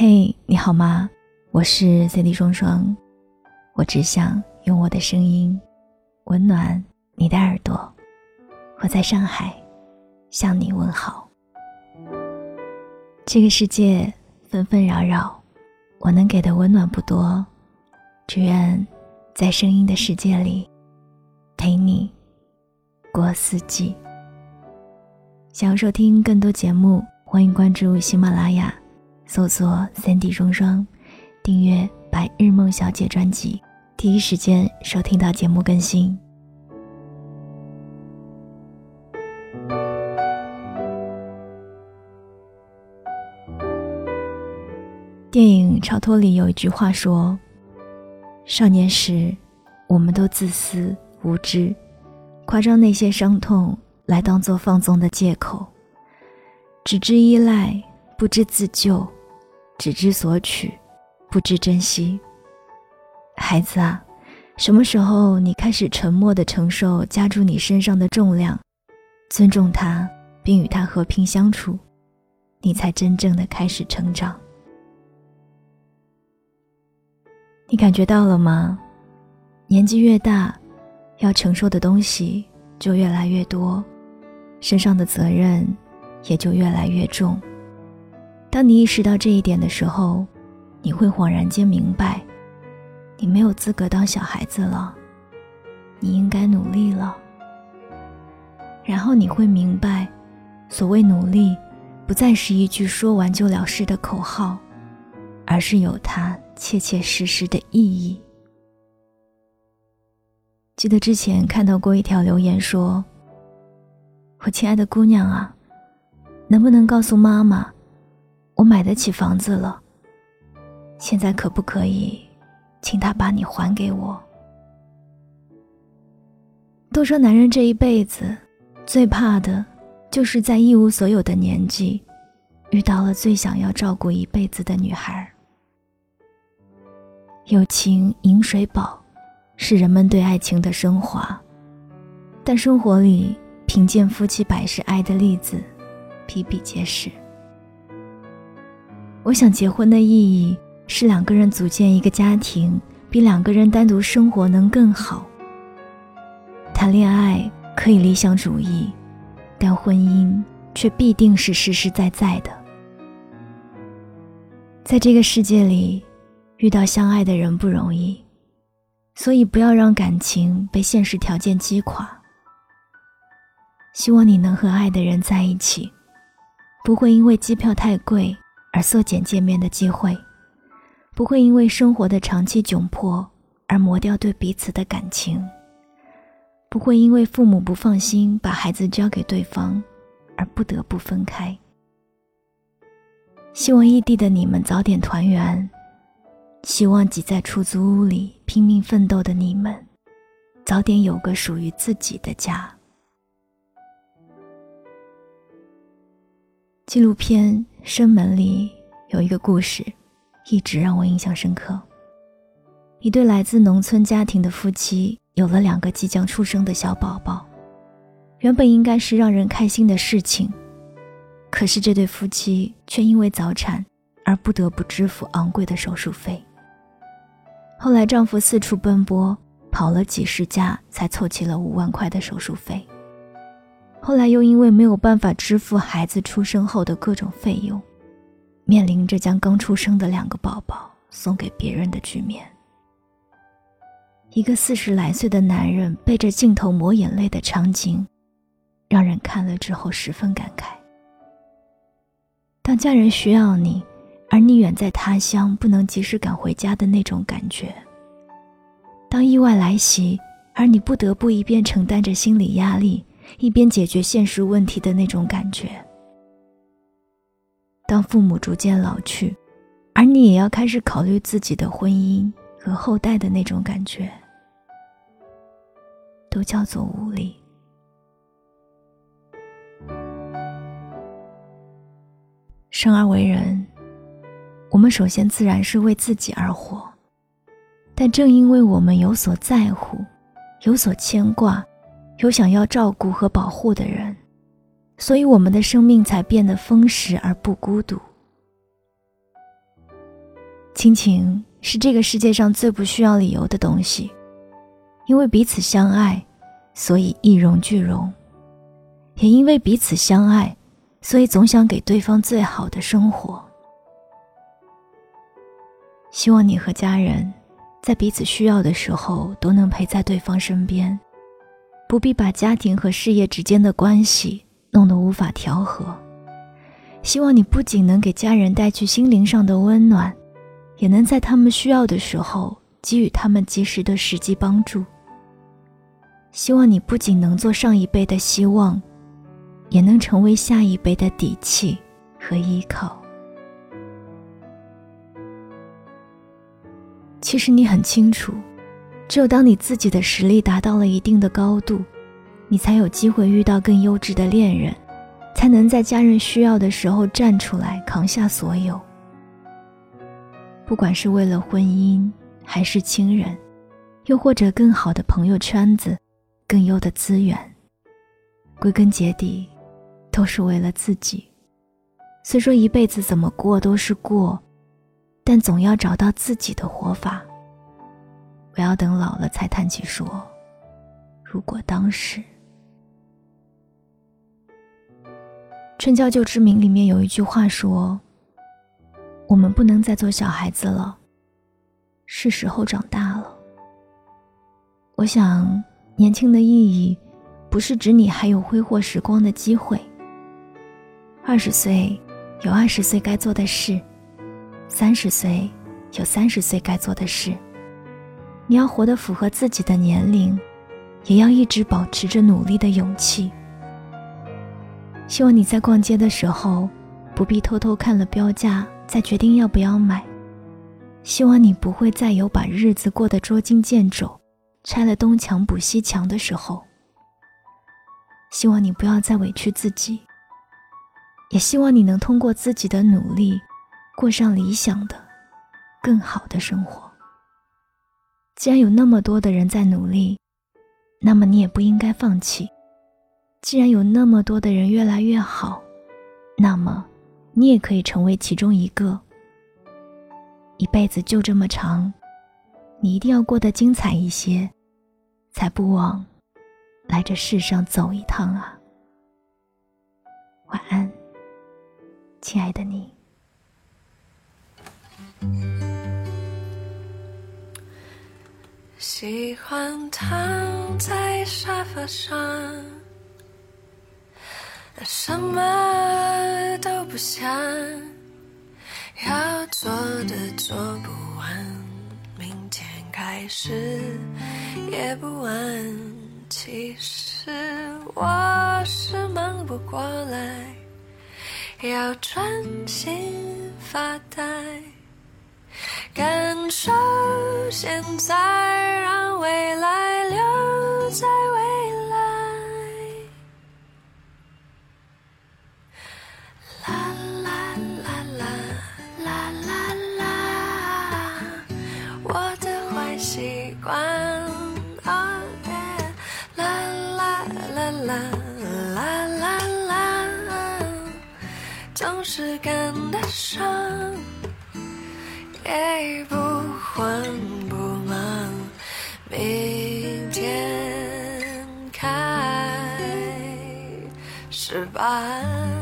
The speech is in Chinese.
嘿，你好吗？我是 CD 双双，我只想用我的声音温暖你的耳朵。我在上海向你问好。这个世界纷纷扰扰，我能给的温暖不多，只愿在声音的世界里陪你过四季。想要收听更多节目，欢迎关注喜马拉雅。搜索“三 D 双双”，订阅《白日梦小姐》专辑，第一时间收听到节目更新。电影《超脱》里有一句话说：“少年时，我们都自私无知，夸张那些伤痛来当做放纵的借口，只知依赖，不知自救。”只知索取，不知珍惜。孩子啊，什么时候你开始沉默的承受加诸你身上的重量，尊重他，并与他和平相处，你才真正的开始成长。你感觉到了吗？年纪越大，要承受的东西就越来越多，身上的责任也就越来越重。当你意识到这一点的时候，你会恍然间明白，你没有资格当小孩子了，你应该努力了。然后你会明白，所谓努力，不再是一句说完就了事的口号，而是有它切切实实的意义。记得之前看到过一条留言说：“我亲爱的姑娘啊，能不能告诉妈妈？”我买得起房子了。现在可不可以，请他把你还给我？都说男人这一辈子最怕的，就是在一无所有的年纪，遇到了最想要照顾一辈子的女孩。友情饮水饱，是人们对爱情的升华，但生活里贫贱夫妻百事哀的例子比比皆是。我想结婚的意义是两个人组建一个家庭，比两个人单独生活能更好。谈恋爱可以理想主义，但婚姻却必定是实实在在的。在这个世界里，遇到相爱的人不容易，所以不要让感情被现实条件击垮。希望你能和爱的人在一起，不会因为机票太贵。而缩减见面的机会，不会因为生活的长期窘迫而磨掉对彼此的感情，不会因为父母不放心把孩子交给对方而不得不分开。希望异地的你们早点团圆，希望挤在出租屋里拼命奋斗的你们早点有个属于自己的家。纪录片《生门》里有一个故事，一直让我印象深刻。一对来自农村家庭的夫妻有了两个即将出生的小宝宝，原本应该是让人开心的事情，可是这对夫妻却因为早产而不得不支付昂贵的手术费。后来，丈夫四处奔波，跑了几十家，才凑齐了五万块的手术费。后来又因为没有办法支付孩子出生后的各种费用，面临着将刚出生的两个宝宝送给别人的局面。一个四十来岁的男人背着镜头抹眼泪的场景，让人看了之后十分感慨。当家人需要你，而你远在他乡不能及时赶回家的那种感觉；当意外来袭，而你不得不一边承担着心理压力。一边解决现实问题的那种感觉。当父母逐渐老去，而你也要开始考虑自己的婚姻和后代的那种感觉，都叫做无力。生而为人，我们首先自然是为自己而活，但正因为我们有所在乎，有所牵挂。有想要照顾和保护的人，所以我们的生命才变得丰实而不孤独。亲情是这个世界上最不需要理由的东西，因为彼此相爱，所以一荣俱荣；也因为彼此相爱，所以总想给对方最好的生活。希望你和家人，在彼此需要的时候都能陪在对方身边，不必把家庭和事业之间的关系弄得无法调和。希望你不仅能给家人带去心灵上的温暖。也能在他们需要的时候给予他们及时的实际帮助。希望你不仅能做上一辈的希望，也能成为下一辈的底气和依靠。其实你很清楚，只有当你自己的实力达到了一定的高度，你才有机会遇到更优质的恋人，才能在家人需要的时候站出来扛下所有。不管是为了婚姻，还是亲人，又或者更好的朋友圈子、更优的资源，归根结底，都是为了自己。虽说一辈子怎么过都是过，但总要找到自己的活法。不要等老了才谈起说，如果当时。《春娇救志明》里面有一句话说。我们不能再做小孩子了，是时候长大了。我想，年轻的意义，不是指你还有挥霍时光的机会。二十岁有二十岁该做的事，三十岁有三十岁该做的事。你要活得符合自己的年龄，也要一直保持着努力的勇气。希望你在逛街的时候，不必偷偷看了标价。再决定要不要买，希望你不会再有把日子过得捉襟见肘、拆了东墙补西墙的时候。希望你不要再委屈自己，也希望你能通过自己的努力，过上理想的、更好的生活。既然有那么多的人在努力，那么你也不应该放弃。既然有那么多的人越来越好，那么。你也可以成为其中一个。一辈子就这么长，你一定要过得精彩一些，才不枉来这世上走一趟啊！晚安，亲爱的你。喜欢躺在沙发上。什么都不想，要做的做不完，明天开始也不晚。其实我是忙不过来，要专心发呆，感受现在让未来留在未来。啦啦啦啦啦啦啦我的坏习惯哦耶啦啦啦啦啦啦啦啦总是赶得上给不慌不忙，明天开始吧。